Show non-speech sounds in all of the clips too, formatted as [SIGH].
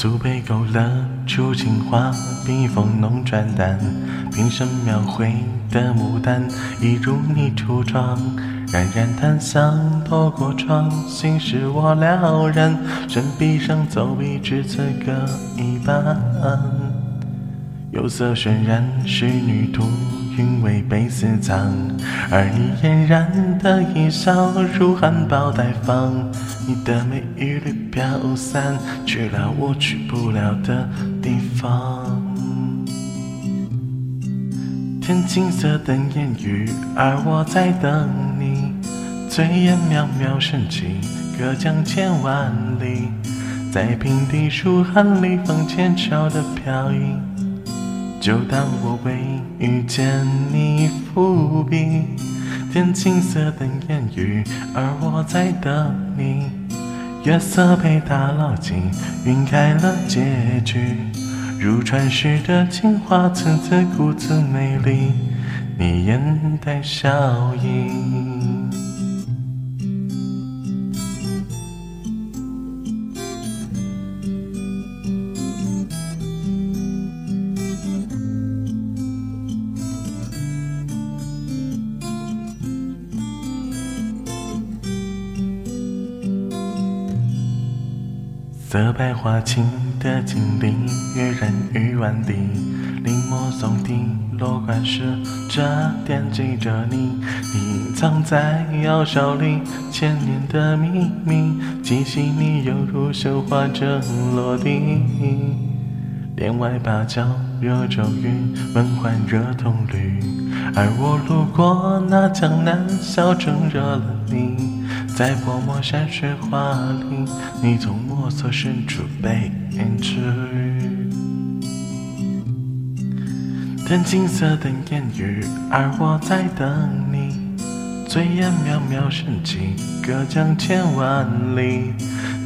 素被勾勒出情话，笔锋浓转淡，平生描绘的牡丹，一如你初妆。冉冉檀香透过窗，心事我了然，身笔上走笔，至此各一半。釉色渲染仕女图，韵味被私藏，而你嫣然的一笑，如含苞待放。你的美一缕飘散，去了我去不了的地方。天青色等烟雨，而我在等你。炊烟渺渺升起，隔江千万里，在平地书寒里放浅桥的飘逸。就当我为遇见你伏笔，天青色等烟雨，而我在等你。月色被打捞尽，晕开了结局。如传世的情话，次次故自美丽，你眼带笑意。色白花青的锦鲤，跃然于碗底。临摹松笛，落款时，这惦记着你。你隐藏在窑烧里，千年的秘密，极细腻犹如绣花针落地。帘外芭蕉惹骤雨，门环惹铜绿。而我路过那江南小城，惹了你。在泼墨山水画里，你从墨色深处被隐去。天青色等烟雨，而我在等你。炊烟渺渺升起，隔江千万里。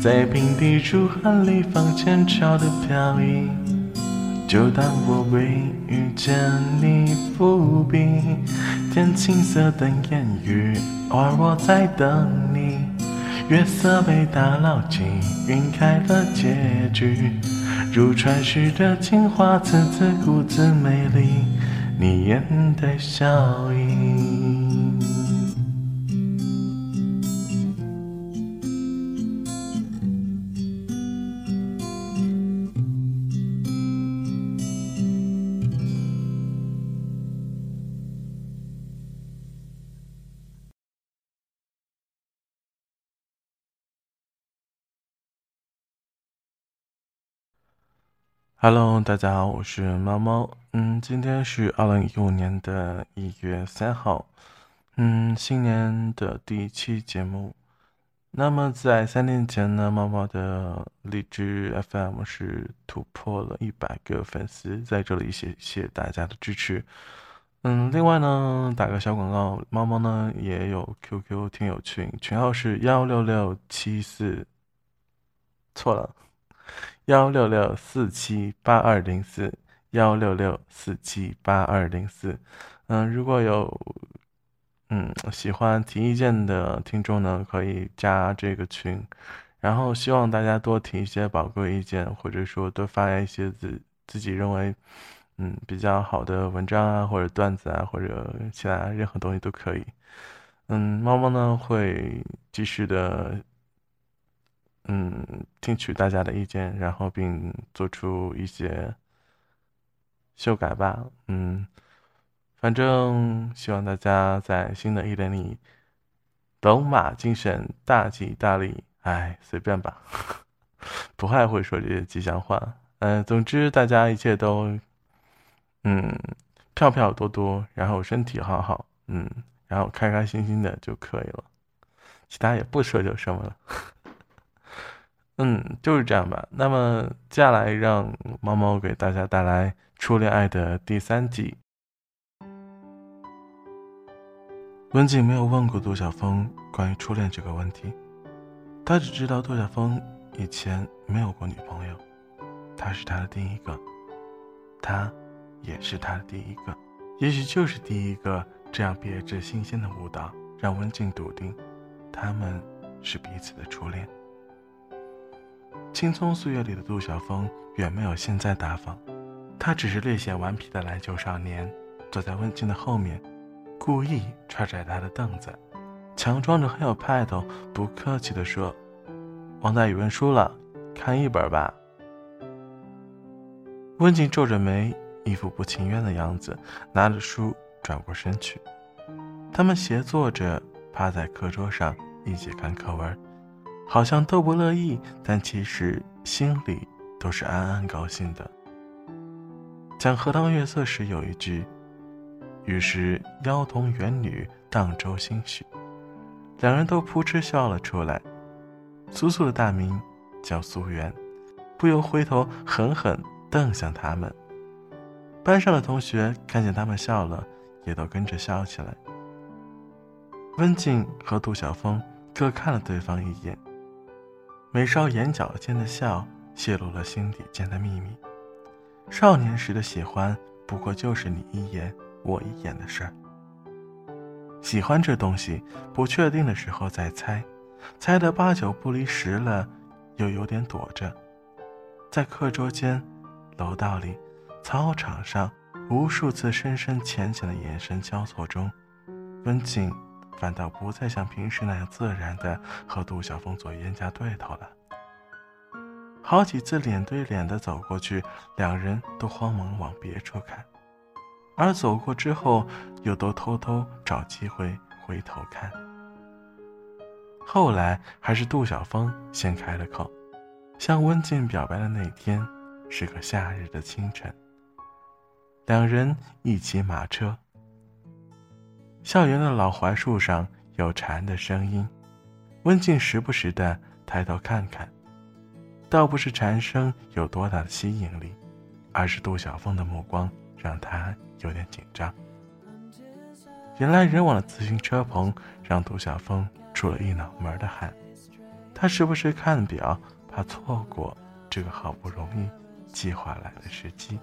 在平地书寒里放浅桥的飘逸，就当我为遇见你伏笔。天青色等烟雨，而我在等你。月色被打捞起，晕开了结局。如传世的青花瓷，自顾自美丽，你眼带笑意。Hello，大家好，我是猫猫。嗯，今天是二零一五年的一月三号，嗯，新年的第一期节目。那么在三年前呢，猫猫的荔枝 FM 是突破了一百个粉丝，在这里谢谢大家的支持。嗯，另外呢，打个小广告，猫猫呢也有 QQ 听友群，群号是幺六六七四，错了。幺六六四七八二零四，幺六六四七八二零四。嗯，如果有嗯喜欢提意见的听众呢，可以加这个群。然后希望大家多提一些宝贵意见，或者说多发一些自自己认为嗯比较好的文章啊，或者段子啊，或者其他任何东西都可以。嗯，猫猫呢会继续的。嗯，听取大家的意见，然后并做出一些修改吧。嗯，反正希望大家在新的一年里，斗马精神，大吉大利。哎，随便吧，[LAUGHS] 不太会说这些吉祥话。嗯，总之大家一切都，嗯，票票多多，然后身体好好，嗯，然后开开心心的就可以了，其他也不奢求什么了。嗯，就是这样吧。那么接下来，让猫猫给大家带来《初恋爱》的第三集。文景没有问过杜晓峰关于初恋这个问题，他只知道杜晓峰以前没有过女朋友，他是他的第一个，他也是他的第一个，也许就是第一个。这样别致新鲜的舞蹈，让文静笃定，他们是彼此的初恋。青葱岁月里的杜晓峰远没有现在大方，他只是略显顽皮的篮球少年，坐在温静的后面，故意踹踹他的凳子，强装着很有派头，不客气地说：“王大宇问书了，看一本吧。”温静皱着眉，一副不情愿的样子，拿着书转过身去。他们斜坐着，趴在课桌上一起看课文，好像都不乐意，但其实心里都是暗暗高兴的。讲荷塘月色时有一句：“于是妖童缘女荡舟心许。”两人都扑哧笑了出来。苏苏的大名叫苏媛，不由回头狠狠。瞪向他们，班上的同学看见他们笑了，也都跟着笑起来。温静和杜晓峰各看了对方一眼，眉梢眼角间的笑泄露了心底间的秘密。少年时的喜欢，不过就是你一眼我一眼的事儿。喜欢这东西，不确定的时候再猜，猜得八九不离十了，又有点躲着，在课桌间。楼道里，操场上，无数次深深浅浅的眼神交错中，温静反倒不再像平时那样自然的和杜晓峰做冤家对头了。好几次脸对脸的走过去，两人都慌忙往别处看，而走过之后，又都偷偷找机会回头看。后来还是杜晓峰先开了口，向温静表白的那天。是个夏日的清晨，两人一骑马车。校园的老槐树上有蝉的声音，温静时不时的抬头看看，倒不是蝉声有多大的吸引力，而是杜晓峰的目光让他有点紧张。人来人往的自行车棚让杜晓峰出了一脑门的汗，他时不时看表，怕错过这个好不容易。计划来的时机，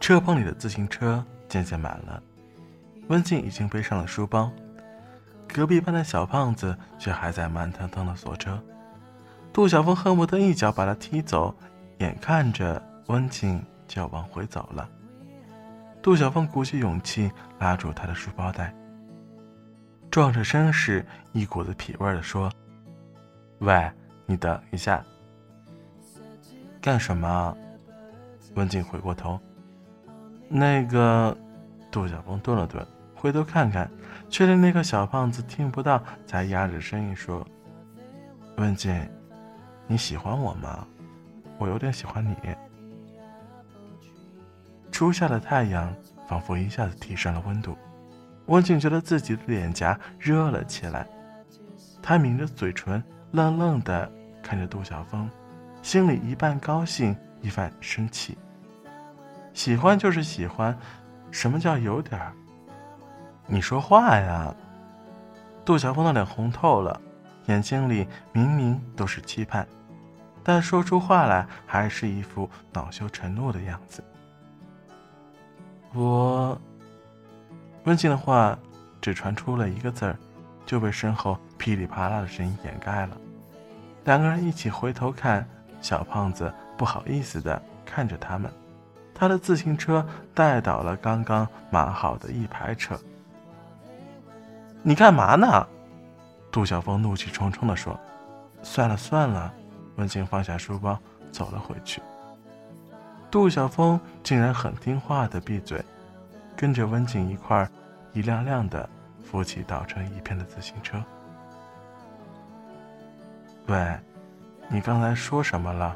车棚里的自行车渐渐满了。温静已经背上了书包，隔壁班的小胖子却还在慢腾腾的锁车。杜晓峰恨不得一脚把他踢走，眼看着温静就要往回走了。杜晓峰鼓起勇气拉住他的书包带，壮着声势，一股子痞味的说：“喂，你等一下，干什么？”温静回过头，那个杜晓峰顿了顿，回头看看，确定那个小胖子听不到，才压着声音说：“温静，你喜欢我吗？我有点喜欢你。”初夏的太阳仿佛一下子提升了温度，温静觉得自己的脸颊热了起来，她抿着嘴唇，愣愣的看着杜晓峰，心里一半高兴。一半生气。喜欢就是喜欢，什么叫有点儿？你说话呀！杜晓峰的脸红透了，眼睛里明明都是期盼，但说出话来还是一副恼羞成怒的样子。我，温静的话只传出了一个字儿，就被身后噼里啪啦的声音掩盖了。两个人一起回头看，小胖子。不好意思的看着他们，他的自行车带倒了刚刚码好的一排车。你干嘛呢？杜晓峰怒气冲冲地说：“算了算了。”温静放下书包走了回去。杜晓峰竟然很听话的闭嘴，跟着温静一块儿一辆辆的扶起倒成一片的自行车。喂，你刚才说什么了？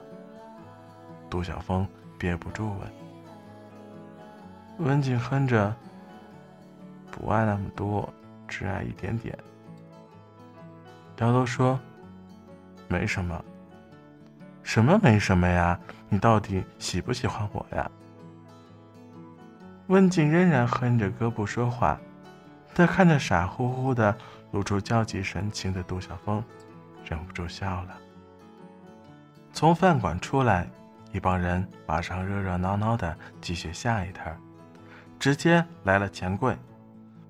杜晓峰憋不住问：“温静哼着，不爱那么多，只爱一点点。”摇头说：“没什么，什么没什么呀？你到底喜不喜欢我呀？”温静仍然哼着歌不说话，他看着傻乎乎的、露出焦急神情的杜晓峰，忍不住笑了。从饭馆出来。一帮人马上热热闹闹的继续下一摊直接来了钱柜。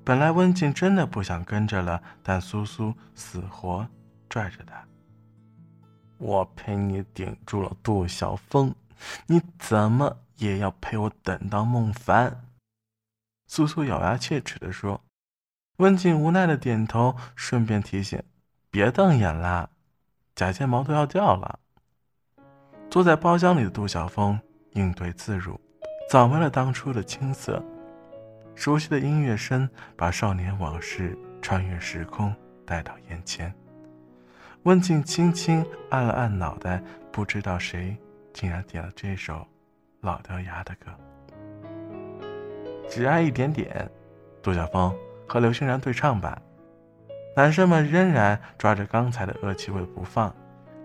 本来温静真的不想跟着了，但苏苏死活拽着他。我陪你顶住了杜小峰，你怎么也要陪我等到孟凡。”苏苏咬牙切齿地说。温静无奈的点头，顺便提醒：“别瞪眼啦，假睫毛都要掉了。”坐在包厢里的杜晓峰应对自如，早没了当初的青涩。熟悉的音乐声把少年往事穿越时空带到眼前。温静轻轻按了按脑袋，不知道谁竟然点了这首老掉牙的歌。只爱一点点，杜晓峰。和刘欣然对唱吧，男生们仍然抓着刚才的恶气味不放，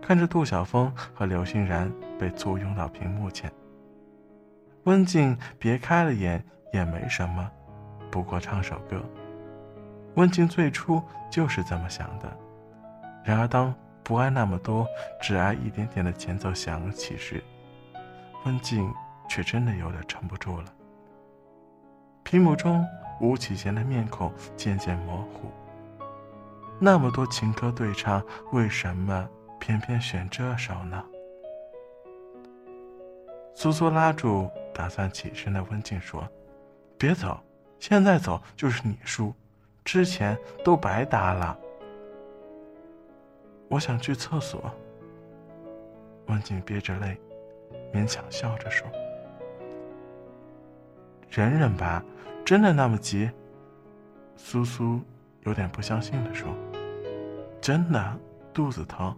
看着杜晓峰和刘欣然被簇拥到屏幕前。温静别开了眼也没什么，不过唱首歌。温静最初就是这么想的，然而当不爱那么多，只爱一点点的前奏响起时，温静却真的有点撑不住了。屏幕中。吴启贤的面孔渐渐模糊。那么多情歌对唱，为什么偏偏选这首呢？苏苏拉住打算起身的温静说：“别走，现在走就是你输，之前都白搭了。”我想去厕所。温静憋着泪，勉强笑着说：“忍忍吧。”真的那么急？苏苏有点不相信的说：“真的，肚子疼，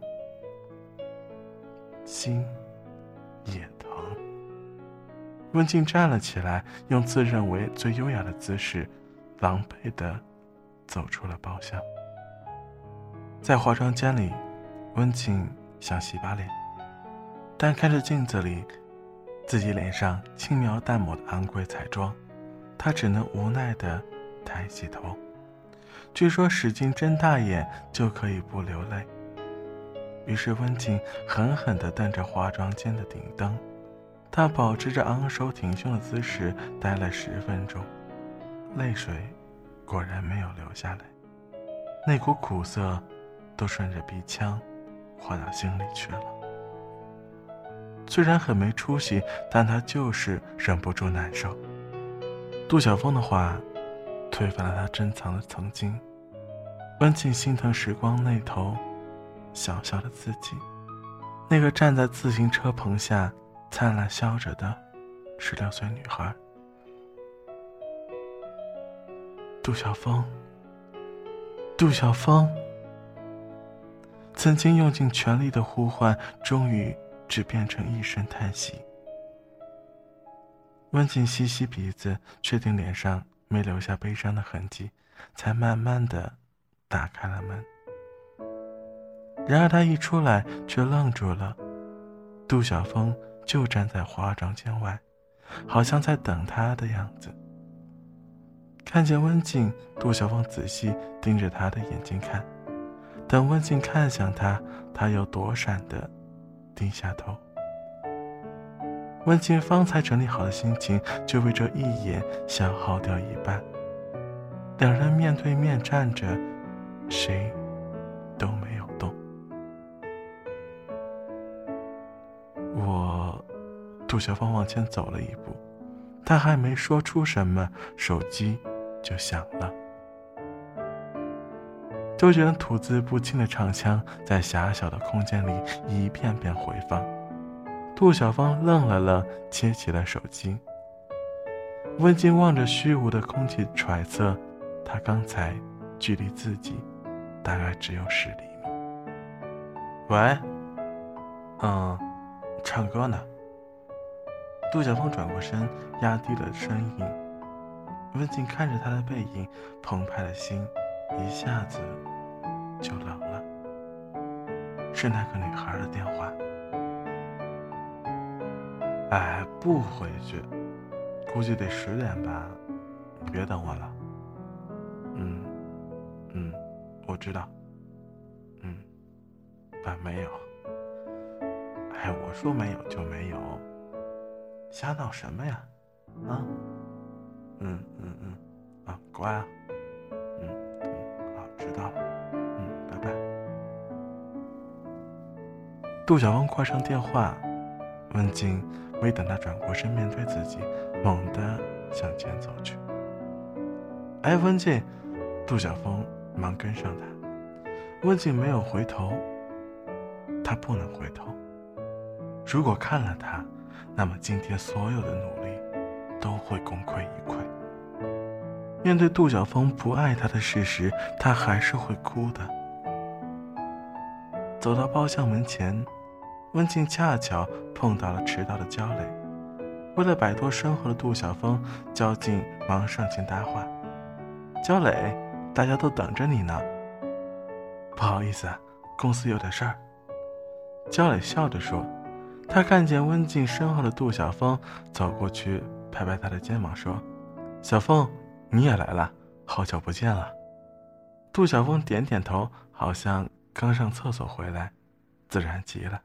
心也疼。”温静站了起来，用自认为最优雅的姿势，狼狈的走出了包厢。在化妆间里，温静想洗把脸，但看着镜子里自己脸上轻描淡抹的昂贵彩妆。他只能无奈的抬起头，据说使劲睁大眼就可以不流泪。于是温静狠狠地瞪着化妆间的顶灯，他保持着昂首挺胸的姿势待了十分钟，泪水果然没有流下来，那股苦涩都顺着鼻腔滑到心里去了。虽然很没出息，但他就是忍不住难受。杜晓峰的话，推翻了他珍藏的曾经。温静心疼时光那头，小小的自己，那个站在自行车棚下灿烂笑着的十六岁女孩。杜晓峰，杜晓峰，曾经用尽全力的呼唤，终于只变成一声叹息。温静吸吸鼻子，确定脸上没留下悲伤的痕迹，才慢慢的打开了门。然而他一出来，却愣住了。杜晓峰就站在化妆间外，好像在等他的样子。看见温静，杜晓峰仔细盯着他的眼睛看，等温静看向他，他又躲闪的低下头。温静方才整理好的心情，就被这一眼消耗掉一半。两人面对面站着，谁都没我，杜小芳往前走了一步，她还没说出什么，手机就响了。周杰伦吐字不清的唱腔在狭小的空间里一遍遍回放。杜小芳愣了愣，接起了手机。温静望着虚无的空气，揣测，他刚才距离自己大概只有十厘米。喂，嗯，唱歌呢。杜小峰转过身，压低了声音。温静看着他的背影，澎湃的心一下子就冷了。是那个女孩的电话。哎，不回去，估计得十点吧。你别等我了。嗯，嗯，我知道。嗯，但没有。哎，我说没有就没有，瞎闹什么呀？啊？嗯嗯嗯，啊，乖啊。嗯嗯，好，知道了。嗯，拜拜。杜小峰挂上电话，温静没等他转过身面对自己，猛地向前走去。哎，温静！杜小峰忙跟上他。温静没有回头，他不能回头。如果看了他，那么今天所有的努力都会功亏一篑。面对杜小峰不爱他的事实，他还是会哭的。走到包厢门前，温静恰巧碰到了迟到的焦磊。为了摆脱身后的杜小峰，焦静忙上前搭话：“焦磊，大家都等着你呢。”不好意思，公司有点事儿。焦磊笑着说。他看见温静身后的杜小峰，走过去拍拍他的肩膀说：“小峰，你也来了，好久不见了。”杜小峰点点头，好像刚上厕所回来，自然极了。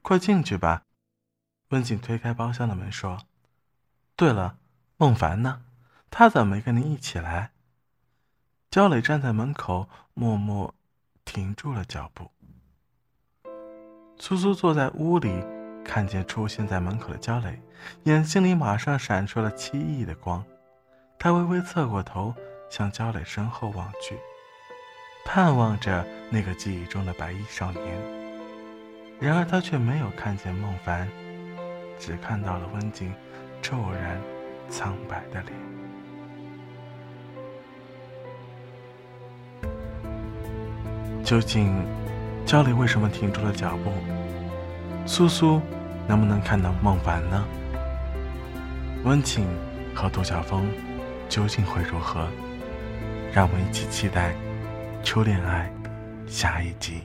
快进去吧。温静推开包厢的门说：“对了，孟凡呢？他怎么没跟你一起来？”焦磊站在门口，默默停住了脚步。苏苏坐在屋里，看见出现在门口的焦磊，眼睛里马上闪出了奇异的光。他微微侧过头，向焦磊身后望去，盼望着那个记忆中的白衣少年。然而他却没有看见孟凡，只看到了温静骤然苍白的脸。究竟？焦磊为什么停住了脚步？苏苏能不能看到孟凡呢？温情和杜晓峰究竟会如何？让我们一起期待《初恋爱》下一集。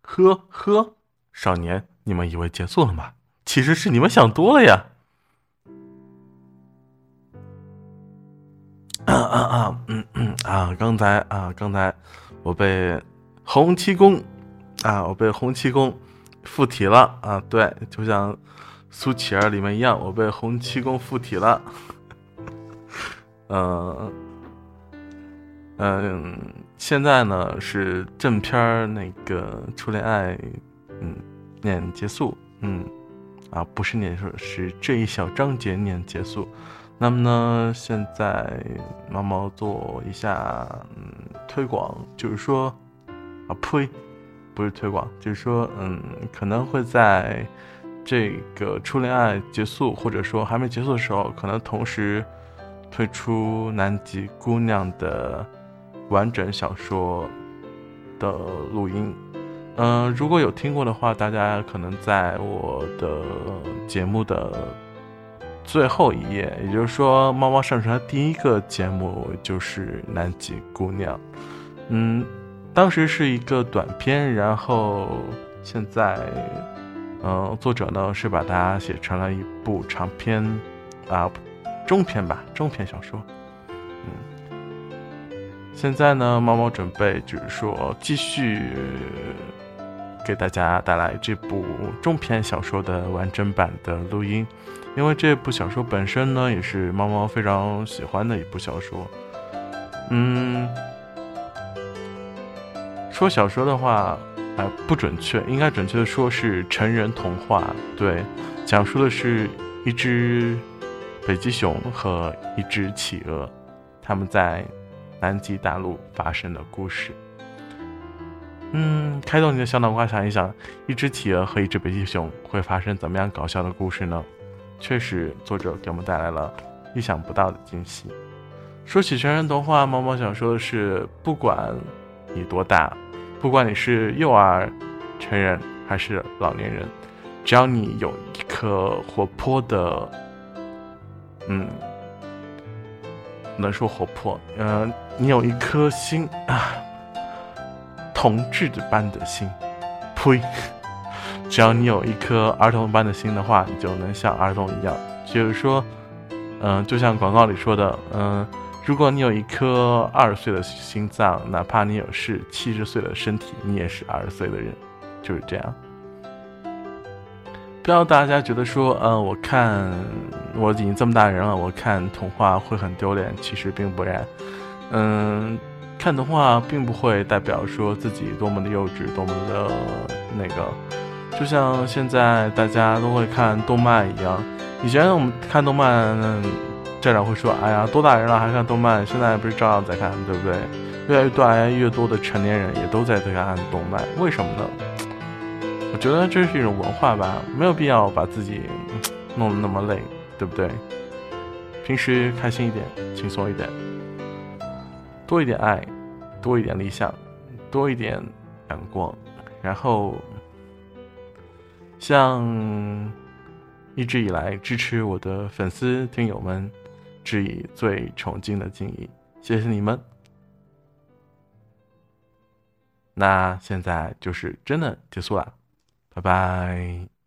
呵呵，少年，你们以为结束了吗？其实是你们想多了呀！啊啊啊！嗯嗯啊！刚才啊，刚才我被洪七公啊，我被洪七公附体了啊！对，就像苏乞儿里面一样，我被洪七公附体了。嗯 [LAUGHS] 嗯，现在呢是正片儿那个初恋爱，嗯，念结束，嗯。啊，不是念说，是这一小章节念结束。那么呢，现在毛毛做一下嗯推广，就是说啊呸，不是推广，就是说嗯可能会在这个初恋爱结束或者说还没结束的时候，可能同时推出南极姑娘的完整小说的录音。嗯，如果有听过的话，大家可能在我的节目的最后一页，也就是说，猫猫上传的第一个节目就是《南极姑娘》。嗯，当时是一个短片，然后现在，嗯，作者呢是把它写成了一部长篇，啊，中篇吧，中篇小说。嗯，现在呢，猫猫准备就是说继续。给大家带来这部中篇小说的完整版的录音，因为这部小说本身呢也是猫猫非常喜欢的一部小说。嗯，说小说的话，啊不准确，应该准确的说是成人童话。对，讲述的是一只北极熊和一只企鹅，他们在南极大陆发生的故事。嗯，开动你的小脑瓜，想一想，一只企鹅和一只北极熊会发生怎么样搞笑的故事呢？确实，作者给我们带来了意想不到的惊喜。说起成人童话，毛毛想说的是，不管你多大，不管你是幼儿、成人还是老年人，只要你有一颗活泼的，嗯，能说活泼，嗯，你有一颗心啊。同志的般的心，呸！只要你有一颗儿童般的心的话，你就能像儿童一样。就是说，嗯，就像广告里说的，嗯，如果你有一颗二十岁的心脏，哪怕你有是七十岁的身体，你也是二十岁的人，就是这样。不要大家觉得说，嗯，我看我已经这么大人了，我看童话会很丢脸。其实并不然，嗯，看童话并不会代表说自己多么的幼稚，多么的那个。就像现在大家都会看动漫一样，以前我们看动漫，家长会说，哎呀，多大人了还看动漫？现在不是照样在看，对不对？越来越多、越来越多的成年人也都在在看动漫，为什么呢？我觉得这是一种文化吧，没有必要把自己弄得那么累，对不对？平时开心一点，轻松一点，多一点爱，多一点理想，多一点阳光，然后。向一直以来支持我的粉丝听友们致以最崇敬的敬意，谢谢你们。那现在就是真的结束了，拜拜。